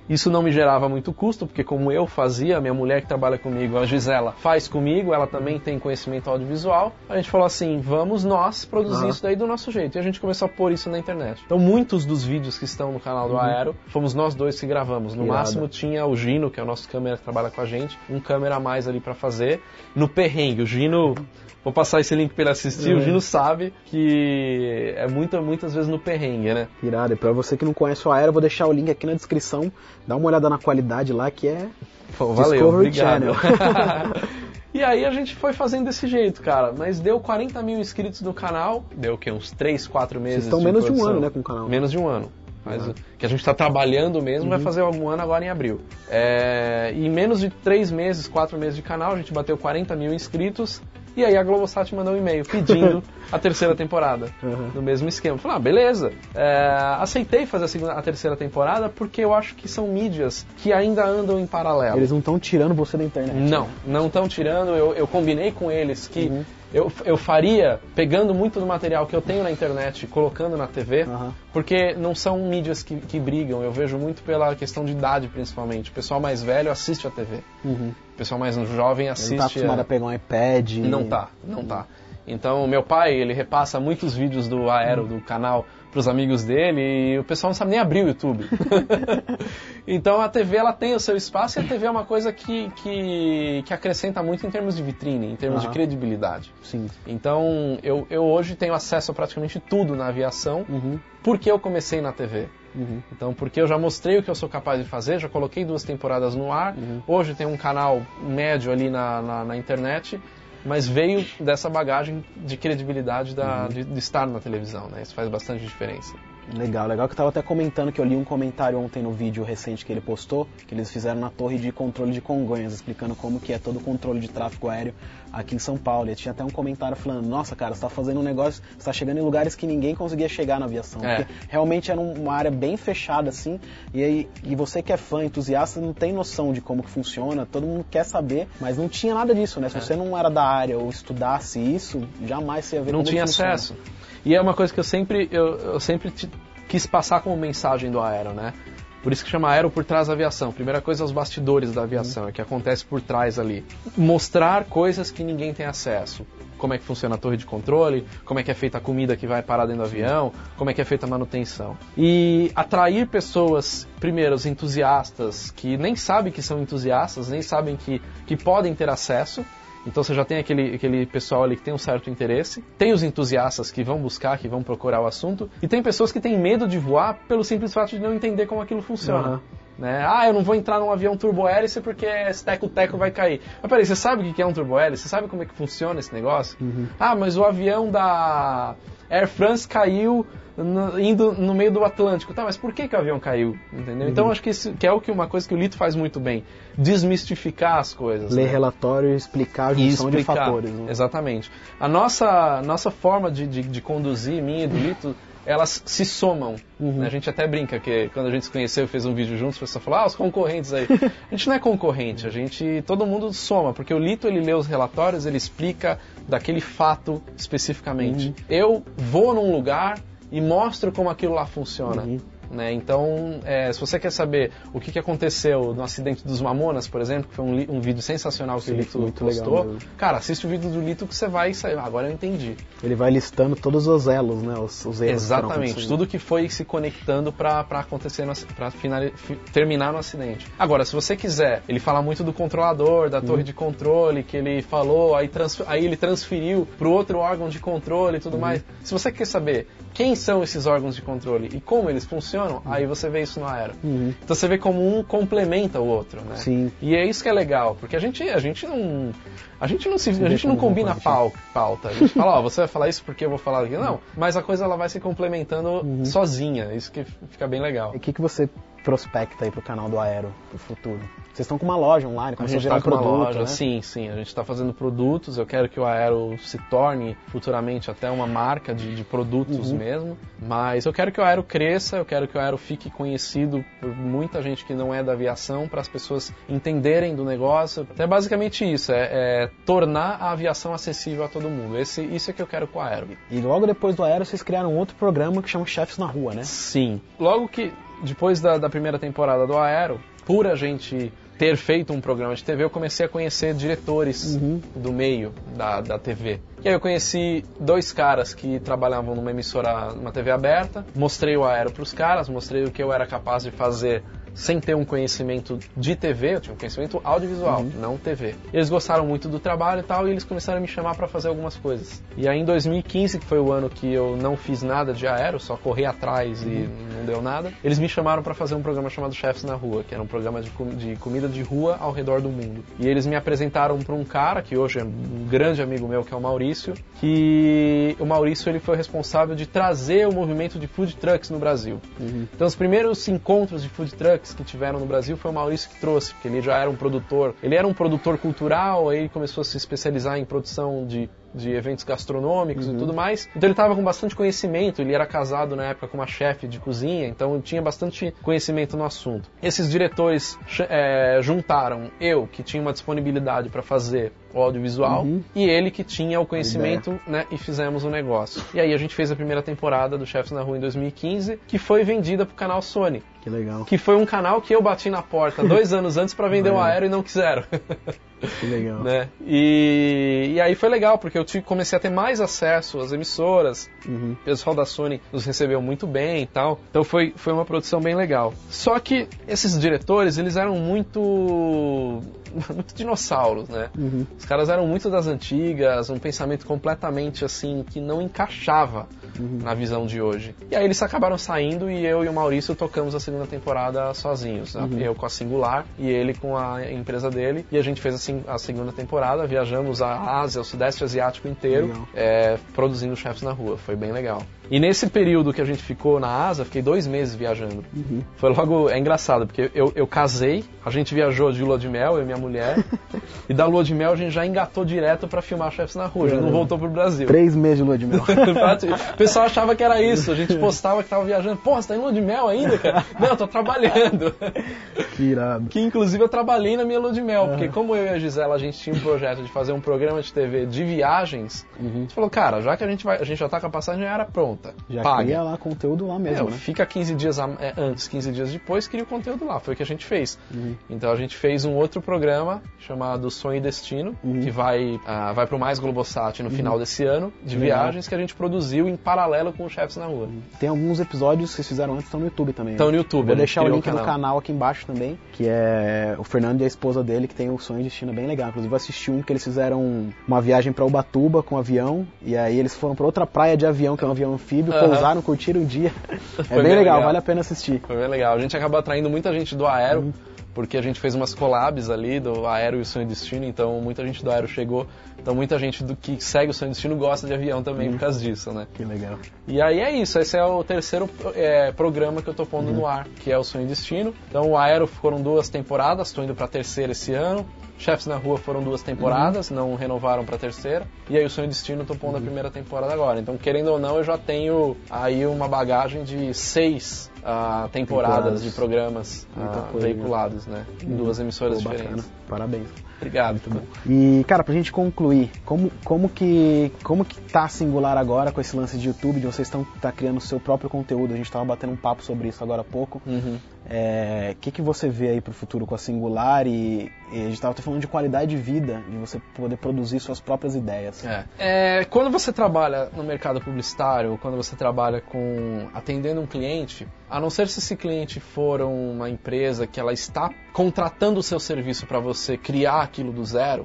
Isso não me gerava muito custo, porque como eu fazia, minha mulher que trabalha comigo, a Gisela, faz comigo, ela também tem conhecimento audiovisual. A gente falou assim, vamos nós produzir Aham. isso daí do nosso jeito. E a gente começou a pôr isso na internet. Então muitos dos vídeos que estão no canal do Aero, fomos nós dois que gravamos. No máximo tinha o Gino, que é o nosso câmera que trabalha com a gente, um câmera a mais ali para fazer. No perrengue, o Gino, vou passar esse link para ele assistir, o É. Gino sabe que é muita, muitas vezes no perrengue, né? Irado. E pra você que não conhece o Aero, eu vou deixar o link aqui na descrição. Dá uma olhada na qualidade lá, que é Pô, valeu, Discovery obrigado. Channel. e aí a gente foi fazendo desse jeito, cara. Mas deu 40 mil inscritos no canal, deu o quê? Uns 3, 4 meses Vocês estão de menos de um produção. ano, né, com o canal. Menos de um ano. Mas Uhum. que a gente está trabalhando mesmo vai fazer algum ano agora em abril. É, em menos de 3 meses, 4 meses de canal, a gente bateu 40 mil inscritos. E aí a Globosat mandou um e-mail pedindo a terceira temporada. Uhum. No mesmo esquema. Falei, ah, beleza. É, aceitei fazer a, segunda, a terceira temporada porque eu acho que são mídias que ainda andam em paralelo. Eles não estão tirando você da internet. Não, não estão tirando. Eu, eu combinei com eles que Uhum. Eu, eu faria pegando muito do material que eu tenho na internet, colocando na TV, Aham. porque não são mídias que, que brigam. Eu vejo muito pela questão de idade, principalmente. O pessoal mais velho assiste a TV. Uhum. O pessoal mais jovem Ele assiste. tá acostumado a... a pegar um iPad. Não tá, não tá. Então, meu pai, ele repassa muitos vídeos do Aero, do canal, pros amigos dele e o pessoal não sabe nem abrir o YouTube. então, a TV, ela tem o seu espaço e a TV é uma coisa que, que, que acrescenta muito em termos de vitrine, em termos de Aham. credibilidade. Sim. Então, eu, eu hoje tenho acesso a praticamente tudo na aviação Uhum. porque eu comecei na TV. Uhum. Então, porque eu já mostrei o que eu sou capaz de fazer, já coloquei duas temporadas no ar, hoje tem um canal médio ali na, na, na internet, mas veio dessa bagagem de credibilidade da, de, de estar na televisão, né? Isso faz bastante diferença. Legal, legal que eu tava até comentando que eu li um comentário ontem no vídeo recente que ele postou, que eles fizeram na torre de controle de Congonhas, explicando como que é todo o controle de tráfego aéreo aqui em São Paulo. E tinha até um comentário falando, nossa cara, você tá fazendo um negócio, você tá chegando em lugares que ninguém conseguia chegar na aviação. É. Porque realmente era um- uma área bem fechada assim, e aí e você que é fã, entusiasta, não tem noção de como que funciona, todo mundo quer saber, mas não tinha nada disso, né? Se você não era da área ou estudasse isso, jamais você ia ver É. Não como tinha funciona. acesso. E é uma coisa que eu sempre, eu, eu sempre quis passar como mensagem do Aero, né? Por isso que chama Aero por trás da aviação. Primeira coisa, os bastidores da aviação, é o que acontece por trás ali. Mostrar coisas que ninguém tem acesso. Como é que funciona a torre de controle, como é que é feita a comida que vai parar dentro do avião, como é que é feita a manutenção. E atrair pessoas, primeiro, os entusiastas, que nem sabem que são entusiastas, nem sabem que, que podem ter acesso, então você já tem aquele, aquele pessoal ali que tem um certo interesse, tem os entusiastas que vão buscar, que vão procurar o assunto, e tem pessoas que têm medo de voar pelo simples fato de não entender como aquilo funciona. Aham. Né? Ah, eu não vou entrar num avião turbohélice porque esse teco-teco vai cair. Mas peraí, você sabe o que é um turbohélice? Você sabe como é que funciona esse negócio? Ah, mas o avião da Air France caiu no- indo no meio do Atlântico. Tá, mas por que, que o avião caiu? Entendeu? Então acho que, isso, que é o que uma coisa que o Lito faz muito bem. Desmistificar as coisas. Ler né? relatório e explicar a junção de fatores. Né? Exatamente. A nossa, nossa forma de, de, de conduzir, minha e do Lito, elas se somam. Uhum. né? A gente até brinca que quando a gente se conheceu e fez um vídeo juntos, o pessoal falou, ah, os concorrentes aí. a gente não é concorrente, a gente, todo mundo soma, porque o Lito, ele lê os relatórios, ele explica daquele fato especificamente. Uhum. Eu vou num lugar e mostro como aquilo lá funciona. Uhum. Né? Então, é, se você quer saber o que, que aconteceu no acidente dos Mamonas, por exemplo, que foi um, um vídeo sensacional que Sim, o Lito postou, cara, assiste o vídeo do Lito que você vai sair. Ah, agora eu entendi. Ele vai listando todos os elos, né? Os, os erros. que Exatamente, acontecendo. tudo que foi se conectando para acontecer, para terminar no acidente. Agora, se você quiser, ele fala muito do controlador, da Uhum. torre de controle, que ele falou, aí, aí ele transferiu para o outro órgão de controle e tudo Uhum. mais. Se você quer saber quem são esses órgãos de controle e como eles funcionam, Uhum. aí você vê isso no Aero. Uhum. Então você vê como um complementa o outro, né? Sim. E é isso que é legal, porque a gente, a gente não. A gente não se, a gente não combina pau, pauta. A gente fala, ó, você vai falar isso porque eu vou falar aquilo. Não, mas a coisa ela vai se complementando sozinha. Isso que fica bem legal. E o que, que você prospecta aí pro canal do Aero pro futuro? Vocês estão com uma loja online, A começou a gente está com uma produto, loja, né? sim, sim. A gente está fazendo produtos. Eu quero que o Aero se torne futuramente até uma marca de, de produtos Uhum. mesmo. Mas eu quero que o Aero cresça, eu quero que o Aero fique conhecido por muita gente que não é da aviação, para as pessoas entenderem do negócio. Então é basicamente isso, é, é tornar a aviação acessível a todo mundo. Esse, isso é que eu quero com o Aero. E logo depois do Aero, vocês criaram outro programa que chama Chefes na Rua, né? Sim. Logo que, depois da, da primeira temporada do Aero, por a gente ter feito um programa de TV, eu comecei a conhecer diretores do meio da, da TV. E aí eu conheci dois caras que trabalhavam numa emissora, numa TV aberta, mostrei o Aero para os caras, mostrei o que eu era capaz de fazer sem ter um conhecimento de TV, eu tinha um conhecimento audiovisual, não TV. Eles gostaram muito do trabalho e tal, e eles começaram a me chamar para fazer algumas coisas. E aí em 2015, que foi o ano que eu não fiz nada de aero, só corri atrás e não deu nada, eles me chamaram para fazer um programa chamado Chefs na Rua, que era um programa de, com- de comida de rua ao redor do mundo. E eles me apresentaram para um cara, que hoje é um grande amigo meu, que é o Maurício, que o Maurício ele foi responsável de trazer o movimento de food trucks no Brasil. Então os primeiros encontros de food trucks que tiveram no Brasil foi o Maurício que trouxe, porque ele já era um produtor, ele era um produtor cultural, aí ele começou a se especializar em produção de, de eventos gastronômicos e tudo mais. Então ele estava com bastante conhecimento, ele era casado na época com uma chefe de cozinha, então tinha bastante conhecimento no assunto. Esses diretores eh, juntaram eu, que tinha uma disponibilidade para fazer o audiovisual, e ele que tinha o conhecimento, né, e fizemos o negócio. E aí a gente fez a primeira temporada do Chefs na Rua em 2015, que foi vendida pro canal Sony, Que legal. que foi um canal que eu bati na porta dois anos antes para vender o aéreo e não quiseram. Que legal. né? E, e aí foi legal, porque eu tive- comecei a ter mais acesso às emissoras, Uhum. o pessoal da Sony nos recebeu muito bem e tal. Então foi, foi uma produção bem legal. Só que esses diretores, eles eram muito muito dinossauros, né? Uhum. Os caras eram muito das antigas, um pensamento completamente assim que não encaixava na visão de hoje. E aí eles acabaram saindo e eu e o Maurício tocamos a segunda temporada sozinhos. né? Eu com a Singular e ele com a empresa dele. E a gente fez a, a segunda temporada, viajamos a Ásia, o Sudeste Asiático inteiro, é, produzindo chefes na rua. Foi bem legal. E nesse período que a gente ficou na Ásia, fiquei dois meses viajando. Foi logo. É engraçado, porque eu, eu casei, a gente viajou de lua de mel, eu e minha mulher. e da lua de mel a gente já engatou direto pra filmar chefes na rua. A gente não voltou pro Brasil. Três meses de lua de mel. o pessoal achava que era isso. A gente postava que tava viajando. Pô, você tá em lua de mel ainda, cara? Não, eu tô trabalhando. que irado. Que inclusive eu trabalhei na minha lua de mel, porque como eu e a Gisela a gente tinha um projeto de fazer um programa de TV de viagens, a gente falou, cara, já que a gente vai, a gente já tá com a passagem aérea pronta, Já paga. cria lá conteúdo lá mesmo, É, né? Fica 15 dias é, antes, 15 dias depois, cria o conteúdo lá. Foi o que a gente fez. Uhum. Então a gente fez um outro programa chamado Sonho e Destino, Uhum. que vai, ah, vai pro Mais Globosat no final desse ano, de viagens que a gente produziu em paralelo com os chefes na rua. Tem alguns episódios que vocês fizeram antes, estão no YouTube também. Estão né? no YouTube, Vou deixar o link o no canal. canal aqui embaixo também, que é o Fernando e a esposa dele, que tem o Sonho e Destino bem legal. Inclusive eu assisti um que eles fizeram uma viagem pra Ubatuba com avião, e aí eles foram pra outra praia de avião, que é um avião anfíbio, Aham. pousaram, curtiram um dia. É Foi bem, bem legal, legal. vale a pena assistir. Foi bem legal. A gente acabou atraindo muita gente do Aero, porque a gente fez umas collabs ali do Aero e o Sonho e Destino, então muita gente do Aero chegou. Então muita gente do que segue o Sonho e Destino gosta de avião também por causa disso, né? Que legal. E aí é isso, esse é o terceiro é, programa que eu tô pondo no ar, que é o Sonho e Destino. Então o Aero foram duas temporadas, estou indo pra terceira esse ano. Chefes na Rua foram duas temporadas, não renovaram pra terceira. E aí o Sonho e Destino tô pondo a primeira temporada agora. Então, querendo ou não, eu já tenho aí uma bagagem de seis ah, temporadas, Temporadas. de programas ah, coisa, veiculados, né? Em duas emissoras Pô, diferentes. bacana. Parabéns. Obrigado. E, cara, pra gente concluir, como, como que como que tá Singular agora com esse lance de YouTube, de vocês estão tá criando o seu próprio conteúdo? A gente tava batendo um papo sobre isso agora há pouco. Uhum. É, O que, que você vê aí pro futuro com a Singular e, e a gente tava até falando de qualidade de vida, de você poder produzir suas próprias ideias. É. É, quando você trabalha no mercado publicitário, quando você trabalha com atendendo um cliente, a não ser se esse cliente for uma empresa que ela está contratando o seu serviço para você criar aquilo do zero,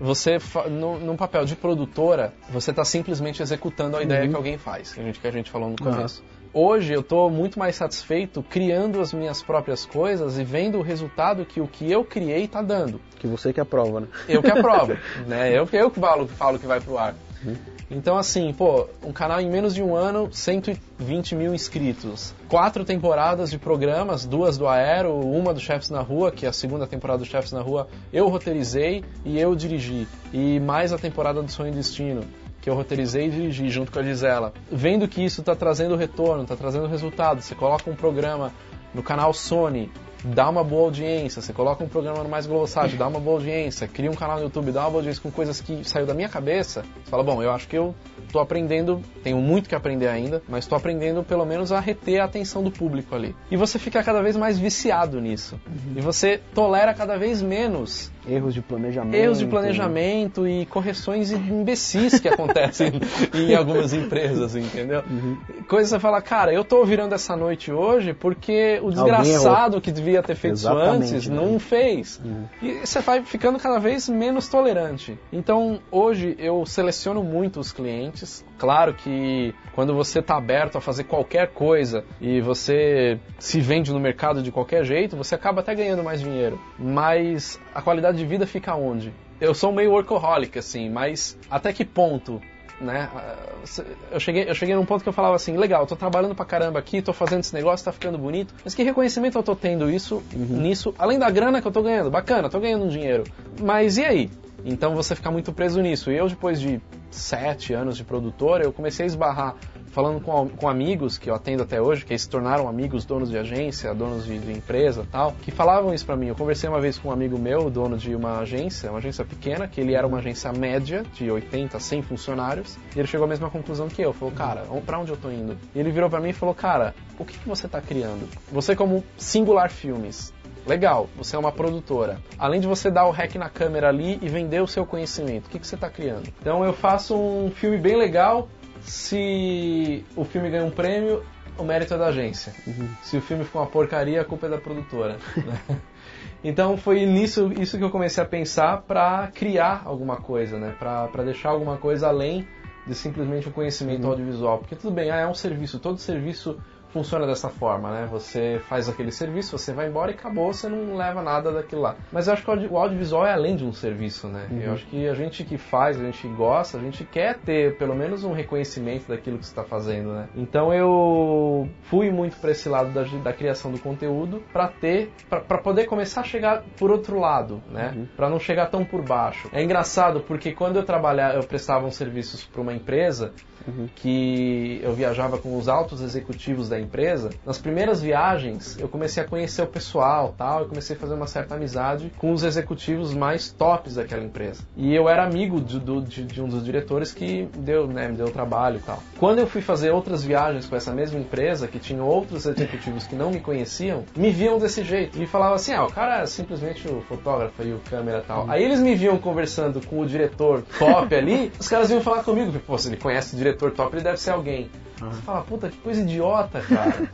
você fa- no, num papel de produtora, você está simplesmente executando a ideia que alguém faz, que a gente que a gente falou no começo. Hoje eu estou muito mais satisfeito criando as minhas próprias coisas e vendo o resultado que o que eu criei está dando. Que você que aprova, né? Eu que aprovo, né? Eu, eu que falo, falo que vai pro ar. Então, assim, pô, um canal em menos de um ano, 120 mil inscritos. Quatro temporadas de programas, duas do Aero, uma do Chefs na Rua, que é a segunda temporada do Chefs na Rua, eu roteirizei e eu dirigi. E mais a temporada do Sonho e Destino que eu roteirizei e dirigi junto com a Gisela. Vendo que isso está trazendo retorno, está trazendo resultado, você coloca um programa no canal Sony, dá uma boa audiência, você coloca um programa no Mais Globosat, dá uma boa audiência, cria um canal no YouTube, dá uma boa audiência com coisas que saiu da minha cabeça, você fala, bom, eu acho que eu tô aprendendo, tenho muito que aprender ainda, mas estou aprendendo pelo menos a reter a atenção do público ali. E você fica cada vez mais viciado nisso. E você tolera cada vez menos Erros de planejamento. erros de planejamento e correções imbecis que acontecem em algumas empresas, entendeu? Coisas que você fala, cara, eu tô virando essa noite hoje porque o desgraçado que devia ter feito isso Exatamente, antes né? não fez. E você vai ficando cada vez menos tolerante. Então, hoje eu seleciono muito os clientes. Claro que quando você está aberto a fazer qualquer coisa e você se vende no mercado de qualquer jeito, você acaba até ganhando mais dinheiro. Mas a qualidade de vida fica onde? Eu sou meio workaholic, assim, mas até que ponto né? Eu cheguei, eu cheguei num ponto que eu falava assim, legal, tô trabalhando pra caramba aqui, tô fazendo esse negócio, tá ficando bonito, mas que reconhecimento eu tô tendo isso, nisso, além da grana que eu tô ganhando, bacana, tô ganhando um dinheiro, mas e aí? Então você fica muito preso nisso. E eu, depois de sete anos de produtora, eu comecei a esbarrar falando com, com amigos que eu atendo até hoje, que se tornaram amigos, donos de agência, donos de, de empresa tal, que falavam isso pra mim. Eu conversei uma vez com um amigo meu, dono de uma agência, uma agência pequena, que ele era uma agência média, de 80, 100 funcionários, e ele chegou à mesma conclusão que eu. Falou, cara, pra onde eu tô indo? E ele virou pra mim e falou, cara, o que, que você tá criando? Você como Singular Filmes, Legal, você é uma produtora. Além de você dar o hack na câmera ali e vender o seu conhecimento, o que, que você está criando? Então eu faço um filme bem legal. Se o filme ganha um prêmio, o mérito é da agência. Se o filme for uma porcaria, a culpa é da produtora. né? Então foi nisso isso que eu comecei a pensar para criar alguma coisa, né? Para deixar alguma coisa além de simplesmente o conhecimento audiovisual. Porque tudo bem, ah, é um serviço, todo serviço funciona dessa forma, né? Você faz aquele serviço, você vai embora e acabou, você não leva nada daquilo lá. Mas eu acho que o audi- o audiovisual é além de um serviço, né? Eu acho que a gente que faz, a gente que gosta, a gente quer ter pelo menos um reconhecimento daquilo que você está fazendo, né? Então eu fui muito para esse lado da, da criação do conteúdo para ter, para poder começar a chegar por outro lado, né? Para não chegar tão por baixo. É engraçado porque quando eu trabalhava, eu prestava uns serviços para uma empresa que eu viajava com os altos executivos da empresa, nas primeiras viagens eu comecei a conhecer o pessoal, tal, eu comecei a fazer uma certa amizade com os executivos mais tops daquela empresa. E eu era amigo de, do- de- de um dos diretores que deu, né, me deu trabalho tal. Quando eu fui fazer outras viagens com essa mesma empresa, que tinha outros executivos que não me conheciam, me viam desse jeito e falavam assim: ah, o cara é simplesmente o fotógrafo e o câmera tal. Aí eles me viam conversando com o diretor top ali, os caras vinham falar comigo, pô, ele conhece o diretor top, ele deve ser alguém. Você fala, puta, que coisa idiota, cara.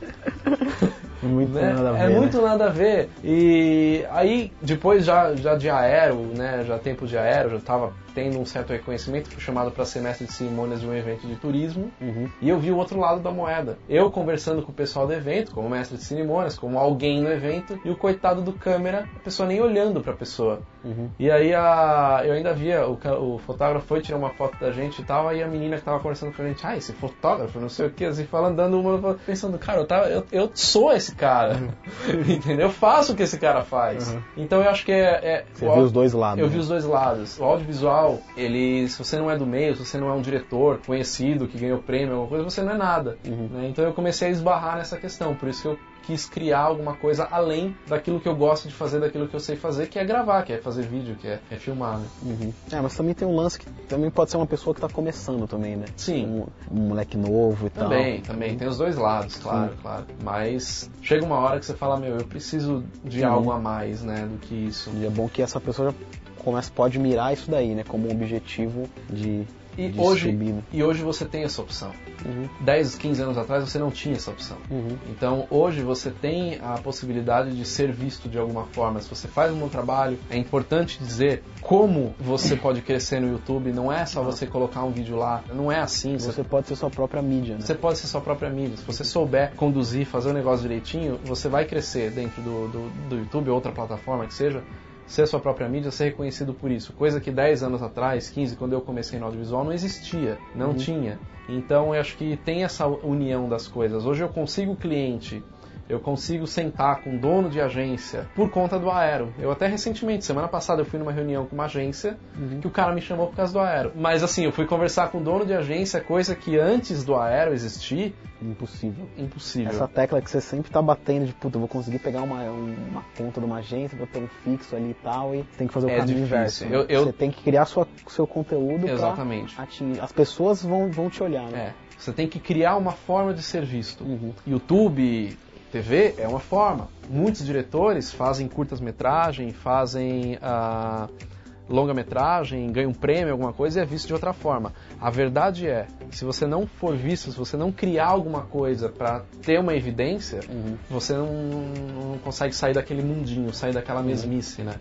Muito né? nada a ver. é né? muito nada a ver. E aí, depois já, já de aero, né, já tempo de aero, já estava tendo um certo reconhecimento, fui chamado para ser mestre de cerimônias de um evento de turismo, Uhum. e eu vi o outro lado da moeda. Eu conversando com o pessoal do evento, como mestre de cerimônias, como alguém no evento, e o coitado do câmera, a pessoa nem olhando para a pessoa. Uhum. E aí a, eu ainda via, o, o fotógrafo foi tirar uma foto da gente e tal, aí a menina que tava conversando com a gente, ah, esse fotógrafo, não sei o que, assim, falando, dando uma, pensando, cara, eu, tava, eu, eu sou esse cara, entendeu? Eu faço o que esse cara faz. Então eu acho que é... é Você viu os dois lados. Eu né? vi os dois lados. O audiovisual, ele, se você não é do meio, se você não é um diretor conhecido que ganhou prêmio, alguma coisa, você não é nada. né? Então eu comecei a esbarrar nessa questão, por isso que eu quis criar alguma coisa além daquilo que eu gosto de fazer, daquilo que eu sei fazer, que é gravar, que é fazer vídeo, que é, é filmar. Né? Uhum. É, mas também tem um lance que também pode ser uma pessoa que tá começando também, né? Sim. Um, um moleque novo e Também, tal. também. Tem os dois lados, claro, claro. Mas chega uma hora que você fala, meu, eu preciso de Sim. algo a mais, né, do que isso. E é bom que essa pessoa já começa, pode mirar isso daí, né? Como um objetivo de, E hoje, e hoje você tem essa opção. Uhum. 10, 15 anos atrás você não tinha essa opção. Uhum. Então hoje você tem a possibilidade de ser visto de alguma forma. Se você faz um bom trabalho, é importante dizer como você pode crescer no YouTube. Não é só você colocar um vídeo lá. Não é assim. Você, Você pode ser sua própria mídia, né? você pode ser sua própria mídia. Se você souber conduzir, fazer o negócio direitinho, você vai crescer dentro do, do, do YouTube ou outra plataforma que seja. Ser sua própria mídia, ser reconhecido por isso. Coisa que 10 anos atrás, 15, quando eu comecei no audiovisual, não existia, não Uhum. tinha. Então eu acho que tem essa união das coisas. Hoje eu consigo cliente, eu consigo sentar com dono de agência por conta do Aero. Eu até recentemente, semana passada, eu fui numa reunião com uma agência Uhum. que o cara me chamou por causa do Aero. Mas assim, eu fui conversar com o dono de agência, coisa que antes do Aero existir, Impossível. impossível. Essa tecla que você sempre tá batendo de puta, eu vou conseguir pegar uma, uma conta de uma agência, vou ter um fixo ali e tal, e você tem que fazer o É caminho difícil. inverso. né? Eu- eu- Você tem que criar sua, seu conteúdo Exatamente. pra atingir. As pessoas vão, vão te olhar, né? É, você tem que criar uma forma de ser visto. Uhum. YouTube, TV é uma forma. Muitos diretores fazem curtas-metragem, fazem ah, longa-metragem, ganham um prêmio, alguma coisa e é visto de outra forma. A verdade é, se você não for visto, se você não criar alguma coisa para ter uma evidência, Uhum. você não, não consegue sair daquele mundinho, sair daquela mesmice, né?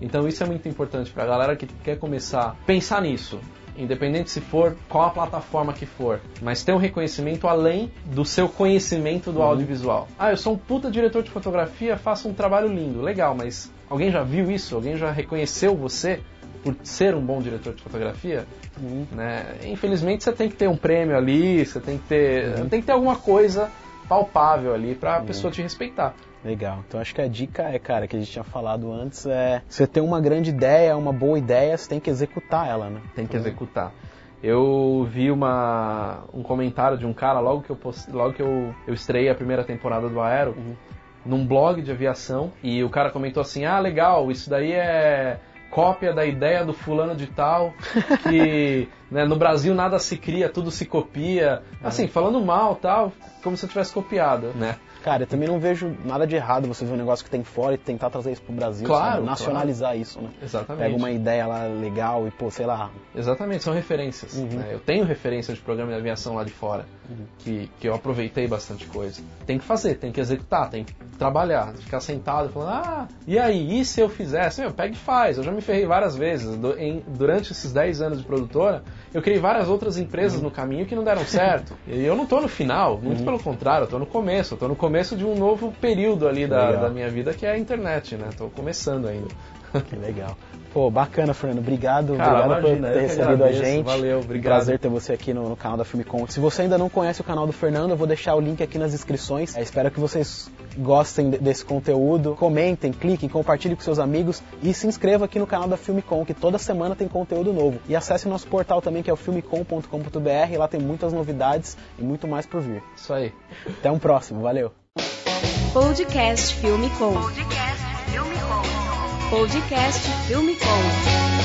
Então isso é muito importante para a galera que quer começar a pensar nisso. Independente se for qual a plataforma que for, mas ter um reconhecimento além do seu conhecimento do audiovisual. Ah, eu sou um puta diretor de fotografia, faço um trabalho lindo, legal, mas alguém já viu isso? Alguém já reconheceu você por ser um bom diretor de fotografia? Uhum. né? Infelizmente você tem que ter um prêmio ali, você tem que ter, tem que ter alguma coisa palpável ali para a pessoa te respeitar. Legal. Então acho que a dica é, cara, que a gente tinha falado antes, é você tem uma grande ideia, uma boa ideia, você tem que executar ela, né? Tem que executar. Eu vi uma, um comentário de um cara logo que eu post, logo que eu, eu estreiei a primeira temporada do Aero, num blog de aviação, e o cara comentou assim: "Ah, legal, isso daí é cópia da ideia do fulano de tal, que né, no Brasil nada se cria, tudo se copia". Assim, falando mal, tal, como se eu tivesse copiado, né? Cara, eu também não vejo nada de errado você ver um negócio que tem fora e tentar trazer isso pro Brasil, Claro, sabe? nacionalizar isso, né? Exatamente. Pega uma ideia lá legal e, pô, sei lá, Exatamente, são referências. Uhum. né? Eu tenho referências de programa de aviação lá de fora, que, que eu aproveitei bastante coisa. Tem que fazer, tem que executar, tem que trabalhar, ficar sentado falando, ah, e aí, e se eu fizesse? Meu, pega e faz. Eu já me ferrei várias vezes. Durante esses 10 anos de produtora, eu criei várias outras empresas no caminho que não deram certo. E eu não tô no final, muito pelo contrário, eu tô no começo. Tô no começo de um novo período ali da, da minha vida, que é a internet, né? Tô começando ainda. que legal. Pô, bacana, Fernando. Obrigado, Cara, obrigado imagina, por ter recebido a gente. Valeu, obrigado. prazer ter você aqui no, no canal da Filmicom. Se você ainda não conhece o canal do Fernando, eu vou deixar o link aqui nas descrições. É, espero que vocês gostem de- desse conteúdo. Comentem, cliquem, compartilhem com seus amigos e se inscreva aqui no canal da Filmicom, que toda semana tem conteúdo novo. E acesse o nosso portal também, que é o filmicom.com.br. Lá tem muitas novidades e muito mais por vir. Isso aí. Até um próximo. Valeu! Podcast Filme Com. Podcast Filme Com. Podcast Filme Com.